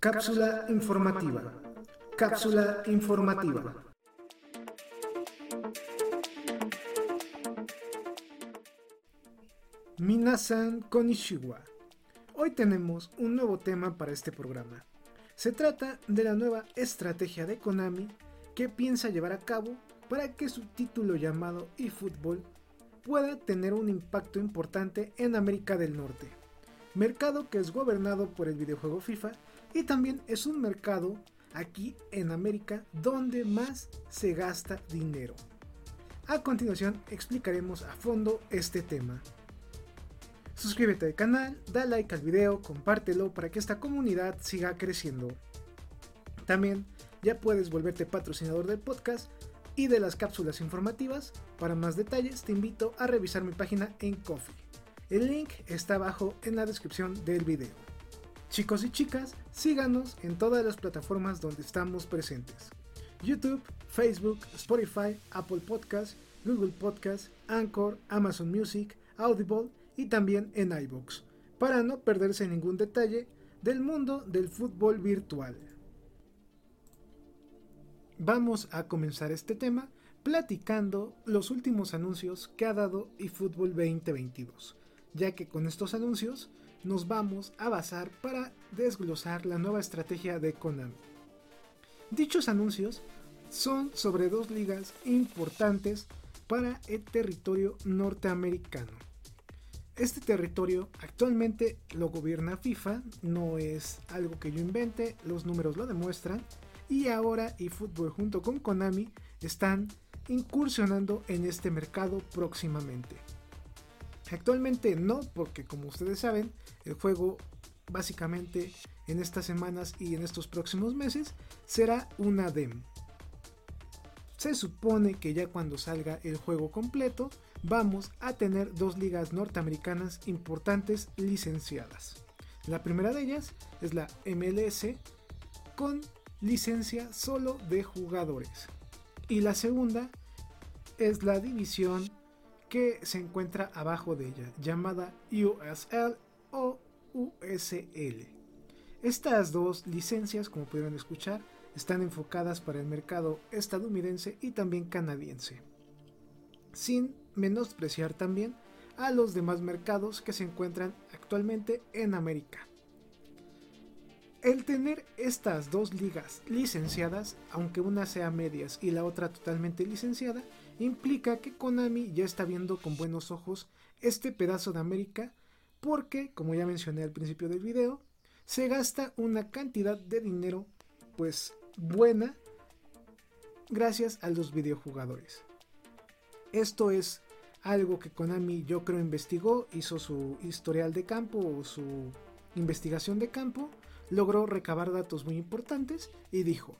Cápsula informativa. Cápsula informativa. Minasan Konishiwa. Hoy tenemos un nuevo tema para este programa. Se trata de la nueva estrategia de Konami que piensa llevar a cabo para que su título llamado eFootball pueda tener un impacto importante en América del Norte, mercado que es gobernado por el videojuego FIFA y también es un mercado aquí en América donde más se gasta dinero. A continuación explicaremos a fondo este tema. Suscríbete al canal, da like al video, compártelo para que esta comunidad siga creciendo. También ya puedes volverte patrocinador del podcast y de las cápsulas informativas. Para más detalles te invito a revisar mi página en Coffee. El link está abajo en la descripción del video. Chicos y chicas, síganos en todas las plataformas donde estamos presentes. YouTube, Facebook, Spotify, Apple Podcasts, Google Podcasts, Anchor, Amazon Music, Audible y también en iBox, para no perderse ningún detalle del mundo del fútbol virtual. Vamos a comenzar este tema platicando los últimos anuncios que ha dado eFootball 2022, ya que con estos anuncios nos vamos a basar para desglosar la nueva estrategia de Konami. Dichos anuncios son sobre dos ligas importantes para el territorio norteamericano. Este territorio actualmente lo gobierna FIFA, no es algo que yo invente, los números lo demuestran, y ahora eFootball junto con Konami están incursionando en este mercado próximamente. Actualmente no, porque como ustedes saben, el juego básicamente en estas semanas y en estos próximos meses será una demo. Se supone que ya cuando salga el juego completo vamos a tener dos ligas norteamericanas importantes licenciadas. La primera de ellas es la MLS con licencia solo de jugadores. Y la segunda es la división que se encuentra abajo de ella, llamada USL o USL. Estas dos licencias, como pudieron escuchar, están enfocadas para el mercado estadounidense y también canadiense, sin menospreciar también a los demás mercados que se encuentran actualmente en América. El tener estas dos ligas licenciadas, aunque una sea medias y la otra totalmente licenciada, implica que Konami ya está viendo con buenos ojos este pedazo de América porque, como ya mencioné al principio del video, se gasta una cantidad de dinero pues buena gracias a los videojugadores. Esto es algo que Konami yo creo investigó, hizo su historial de campo o su investigación de campo, logró recabar datos muy importantes y dijo,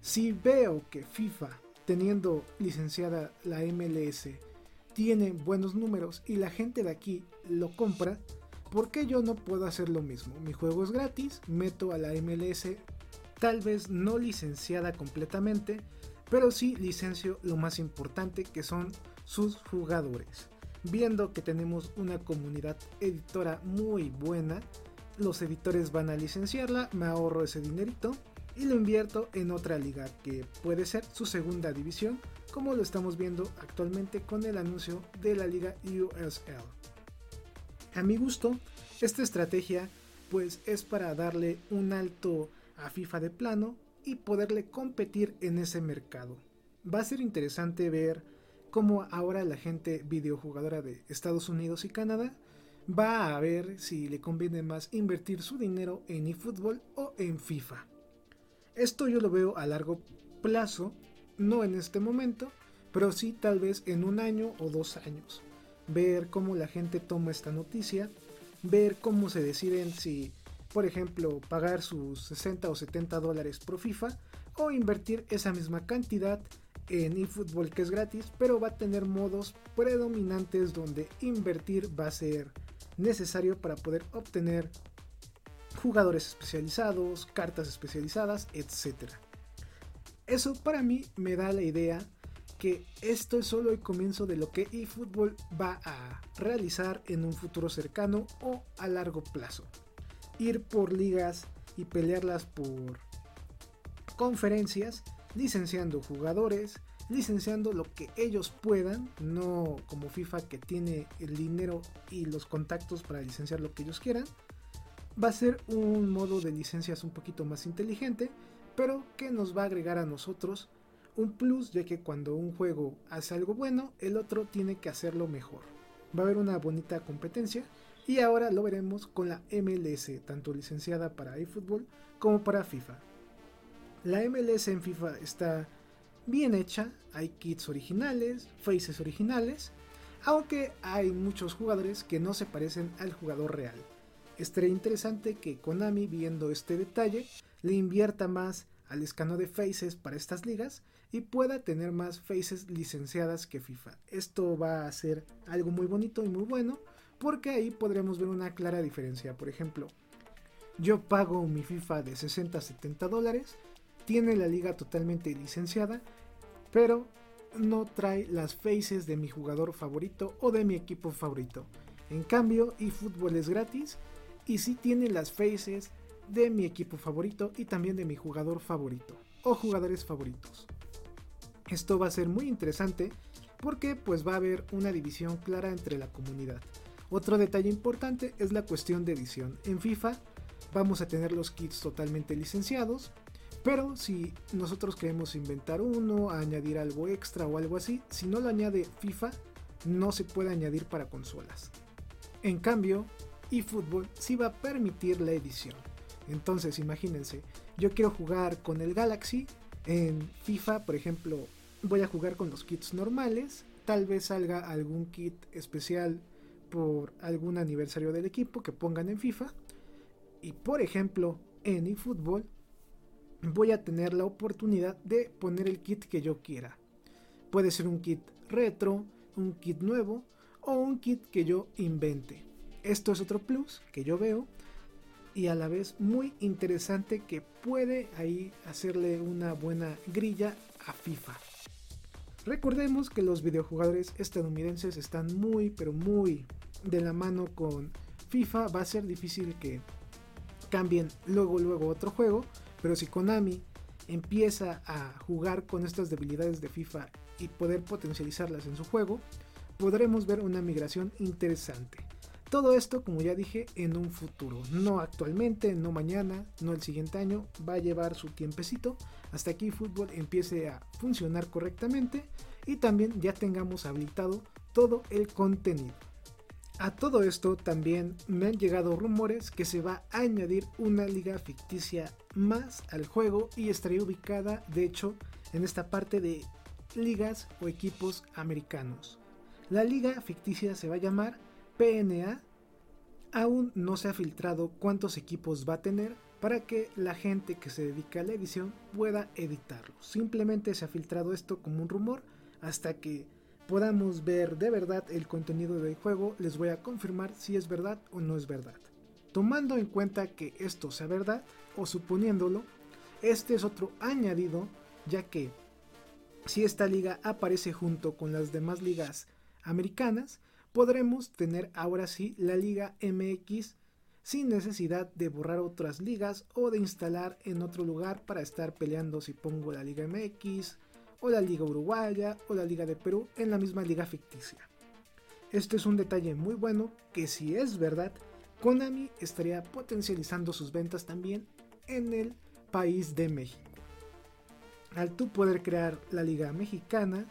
si veo que FIFA teniendo licenciada la MLS, tiene buenos números y la gente de aquí lo compra, ¿por qué yo no puedo hacer lo mismo? Mi juego es gratis, meto a la MLS, tal vez no licenciada completamente, pero sí licencio lo más importante que son sus jugadores. Viendo que tenemos una comunidad editora muy buena, los editores van a licenciarla, me ahorro ese dinerito y lo invierto en otra liga que puede ser su segunda división, como lo estamos viendo actualmente con el anuncio de la liga USL. A mi gusto, esta estrategia pues es para darle un alto a FIFA de plano y poderle competir en ese mercado. Va a ser interesante ver cómo ahora la gente videojugadora de Estados Unidos y Canadá va a ver si le conviene más invertir su dinero en eFootball o en FIFA. Esto yo lo veo a largo plazo, no en este momento, pero sí tal vez en un año o dos años. Ver cómo la gente toma esta noticia, ver cómo se deciden si, por ejemplo, pagar sus 60 o 70 dólares por FIFA o invertir esa misma cantidad en eFootball que es gratis, pero va a tener modos predominantes donde invertir va a ser necesario para poder obtener jugadores especializados, cartas especializadas, etc. Eso para mí me da la idea que esto es solo el comienzo de lo que eFootball va a realizar en un futuro cercano o a largo plazo. Ir por ligas y pelearlas por conferencias, licenciando jugadores, licenciando lo que ellos puedan, no como FIFA que tiene el dinero y los contactos para licenciar lo que ellos quieran. Va a ser un modo de licencias un poquito más inteligente, pero que nos va a agregar a nosotros un plus ya que cuando un juego hace algo bueno, el otro tiene que hacerlo mejor. Va a haber una bonita competencia y ahora lo veremos con la MLS, tanto licenciada para eFootball como para FIFA. La MLS en FIFA está bien hecha, hay kits originales, faces originales, aunque hay muchos jugadores que no se parecen al jugador real. Estaría interesante que Konami, viendo este detalle, le invierta más al escaneo de faces para estas ligas y pueda tener más faces licenciadas que FIFA. Esto va a ser algo muy bonito y muy bueno porque ahí podremos ver una clara diferencia. Por ejemplo, yo pago mi FIFA de 60 a 70 dólares, tiene la liga totalmente licenciada, pero no trae las faces de mi jugador favorito o de mi equipo favorito. En cambio, eFootball es gratis y sí tiene las faces de mi equipo favorito y también de mi jugador favorito o jugadores favoritos. Esto va a ser muy interesante porque pues va a haber una división clara entre la comunidad. Otro detalle importante es la cuestión de edición. En FIFA vamos a tener los kits totalmente licenciados, pero si nosotros queremos inventar uno, añadir algo extra o algo así, si no lo añade FIFA, no se puede añadir para consolas. En cambio, eFootball sí va a permitir la edición. Entonces, imagínense, yo quiero jugar con el Galaxy en FIFA, por ejemplo, voy a jugar con los kits normales, tal vez salga algún kit especial por algún aniversario del equipo que pongan en FIFA. Y por ejemplo, en eFootball voy a tener la oportunidad de poner el kit que yo quiera. Puede ser un kit retro, un kit nuevo o un kit que yo invente. Esto es otro plus que yo veo y a la vez muy interesante que puede ahí hacerle una buena grilla a FIFA. Recordemos que los videojugadores estadounidenses están muy pero muy de la mano con FIFA. Va a ser difícil que cambien luego luego otro juego. Pero si Konami empieza a jugar con estas debilidades de FIFA y poder potencializarlas en su juego, podremos ver una migración interesante. Todo esto, como ya dije, en un futuro, no actualmente, no mañana, no el siguiente año, va a llevar su tiempecito hasta que fútbol empiece a funcionar correctamente y también ya tengamos habilitado todo el contenido. A todo esto también me han llegado rumores que se va a añadir una liga ficticia más al juego y estaría ubicada de hecho en esta parte de ligas o equipos americanos. La liga ficticia se va a llamar PNA. Aún no se ha filtrado cuántos equipos va a tener para que la gente que se dedica a la edición pueda editarlo. Simplemente se ha filtrado esto como un rumor hasta que podamos ver de verdad el contenido del juego, les voy a confirmar si es verdad o no es verdad. Tomando en cuenta que esto sea verdad, o suponiéndolo, este es otro añadido, ya que si esta liga aparece junto con las demás ligas americanas, podremos tener ahora sí la liga MX sin necesidad de borrar otras ligas o de instalar en otro lugar para estar peleando si pongo la liga MX o la Liga Uruguaya o la Liga de Perú en la misma liga ficticia. Este es un detalle muy bueno que si es verdad, Konami estaría potencializando sus ventas también en el país de México. Al tú poder crear la liga mexicana,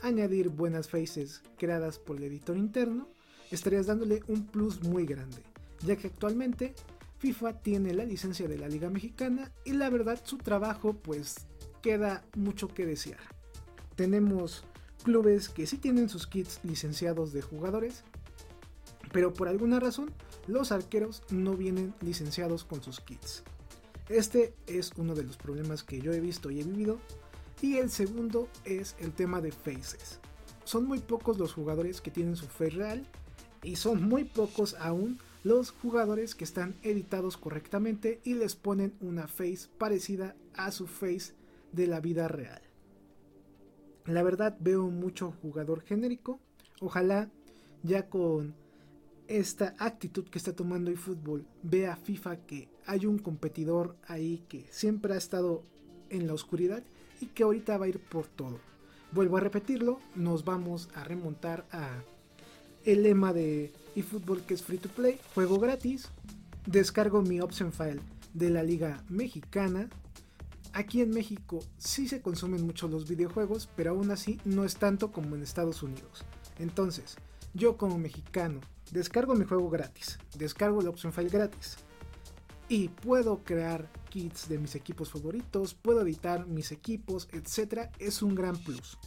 añadir buenas faces creadas por el editor interno, estarías dándole un plus muy grande, ya que actualmente FIFA tiene la licencia de la liga mexicana y la verdad su trabajo pues queda mucho que desear. Tenemos clubes que sí tienen sus kits licenciados de jugadores, pero por alguna razón los arqueros no vienen licenciados con sus kits. Este es uno de los problemas que yo he visto y he vivido. Y el segundo es el tema de faces. Son muy pocos los jugadores que tienen su face real y son muy pocos aún los jugadores que están editados correctamente y les ponen una face parecida a su face de la vida real. La verdad veo mucho jugador genérico. Ojalá ya con esta actitud que está tomando eFootball vea FIFA que hay un competidor ahí que siempre ha estado en la oscuridad y que ahorita va a ir por todo. Vuelvo a repetirlo, nos vamos a remontar a el lema de eFootball que es free to play, juego gratis, descargo mi option file de la liga mexicana. Aquí en México sí se consumen mucho los videojuegos, pero aún así no es tanto como en Estados Unidos. Entonces, yo como mexicano descargo mi juego gratis, descargo la option file gratis y puedo crear kits de mis equipos favoritos, puedo editar mis equipos, etc. Es un gran plus.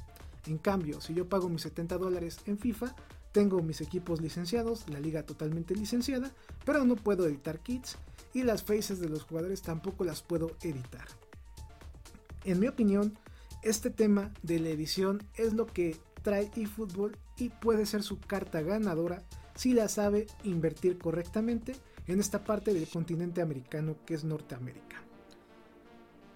En cambio, si yo pago mis 70 dólares en FIFA, tengo mis equipos licenciados, la liga totalmente licenciada, pero no puedo editar kits y las faces de los jugadores tampoco las puedo editar. En mi opinión, este tema de la edición es lo que trae eFootball y puede ser su carta ganadora si la sabe invertir correctamente en esta parte del continente americano que es Norteamérica.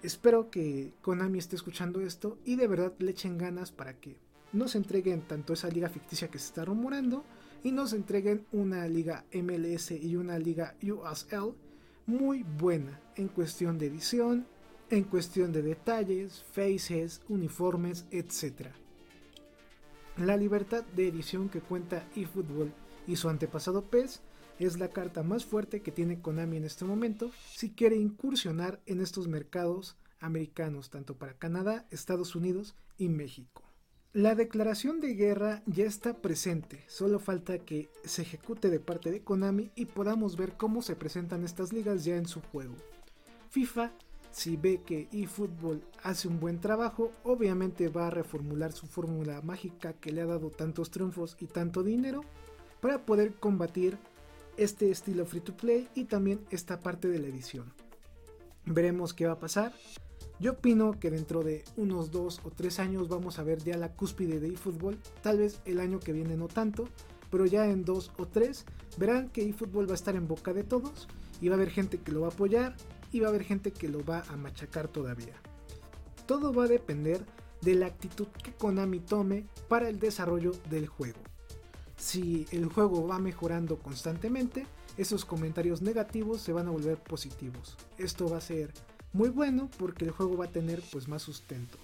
Espero que Konami esté escuchando esto y de verdad le echen ganas para que nos entreguen tanto esa liga ficticia que se está rumorando y nos entreguen una liga MLS y una liga USL muy buena en cuestión de edición, en cuestión de detalles, faces, uniformes, etc. La libertad de edición que cuenta eFootball y su antepasado PES es la carta más fuerte que tiene Konami en este momento si quiere incursionar en estos mercados americanos, tanto para Canadá, Estados Unidos y México. La declaración de guerra ya está presente, solo falta que se ejecute de parte de Konami y podamos ver cómo se presentan estas ligas ya en su juego. FIFA, si ve que eFootball hace un buen trabajo, obviamente va a reformular su fórmula mágica que le ha dado tantos triunfos y tanto dinero para poder combatir este estilo free to play y también esta parte de la edición. Veremos qué va a pasar. Yo opino que dentro de unos 2 o 3 años vamos a ver ya la cúspide de eFootball, tal vez el año que viene no tanto, pero ya en 2 o 3 verán que eFootball va a estar en boca de todos y va a haber gente que lo va a apoyar y va a haber gente que lo va a machacar todavía. Todo va a depender de la actitud que Konami tome para el desarrollo del juego. Si el juego va mejorando constantemente, esos comentarios negativos se van a volver positivos. Esto va a ser muy bueno porque el juego va a tener pues más sustento.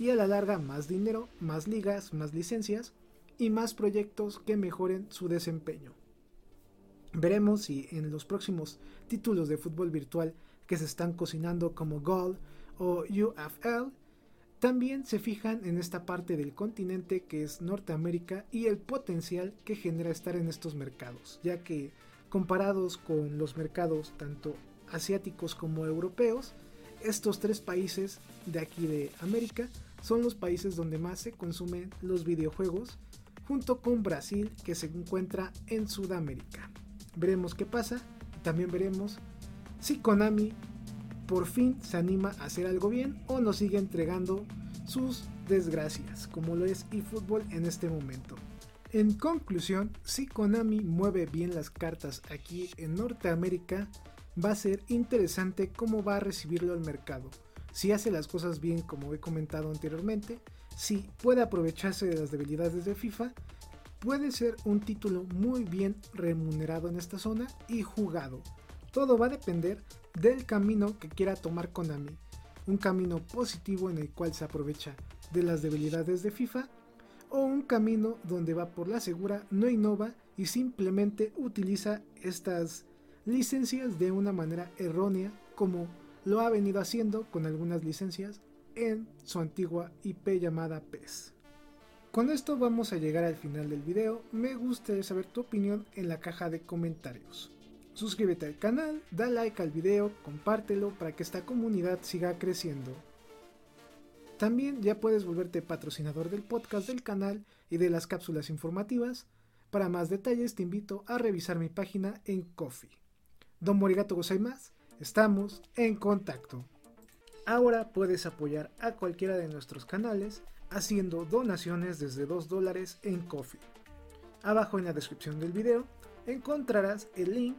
Y a la larga más dinero, más ligas, más licencias y más proyectos que mejoren su desempeño. Veremos si en los próximos títulos de fútbol virtual que se están cocinando como Gold o UFL, también se fijan en esta parte del continente que es Norteamérica y el potencial que genera estar en estos mercados, ya que comparados con los mercados tanto asiáticos como europeos, estos tres países de aquí de América son los países donde más se consumen los videojuegos, junto con Brasil que se encuentra en Sudamérica. Veremos qué pasa, también veremos si Konami por fin se anima a hacer algo bien o nos sigue entregando sus desgracias, como lo es eFootball en este momento. En conclusión, si Konami mueve bien las cartas aquí en Norteamérica, va a ser interesante cómo va a recibirlo el mercado. Si hace las cosas bien como he comentado anteriormente, si puede aprovecharse de las debilidades de FIFA, puede ser un título muy bien remunerado en esta zona y jugado. Todo va a depender del camino que quiera tomar Konami. Un camino positivo en el cual se aprovecha de las debilidades de FIFA o un camino donde va por la segura, no innova y simplemente utiliza estas licencias de una manera errónea como lo ha venido haciendo con algunas licencias en su antigua IP llamada PES. Con esto vamos a llegar al final del video, me gustaría saber tu opinión en la caja de comentarios. Suscríbete al canal, da like al video, compártelo para que esta comunidad siga creciendo. También ya puedes volverte patrocinador del podcast del canal y de las cápsulas informativas. Para más detalles te invito a revisar mi página en Coffee. Don Morigato más, estamos en contacto. Ahora puedes apoyar a cualquiera de nuestros canales haciendo donaciones desde 2 dólares en Coffee. Abajo en la descripción del video encontrarás el link,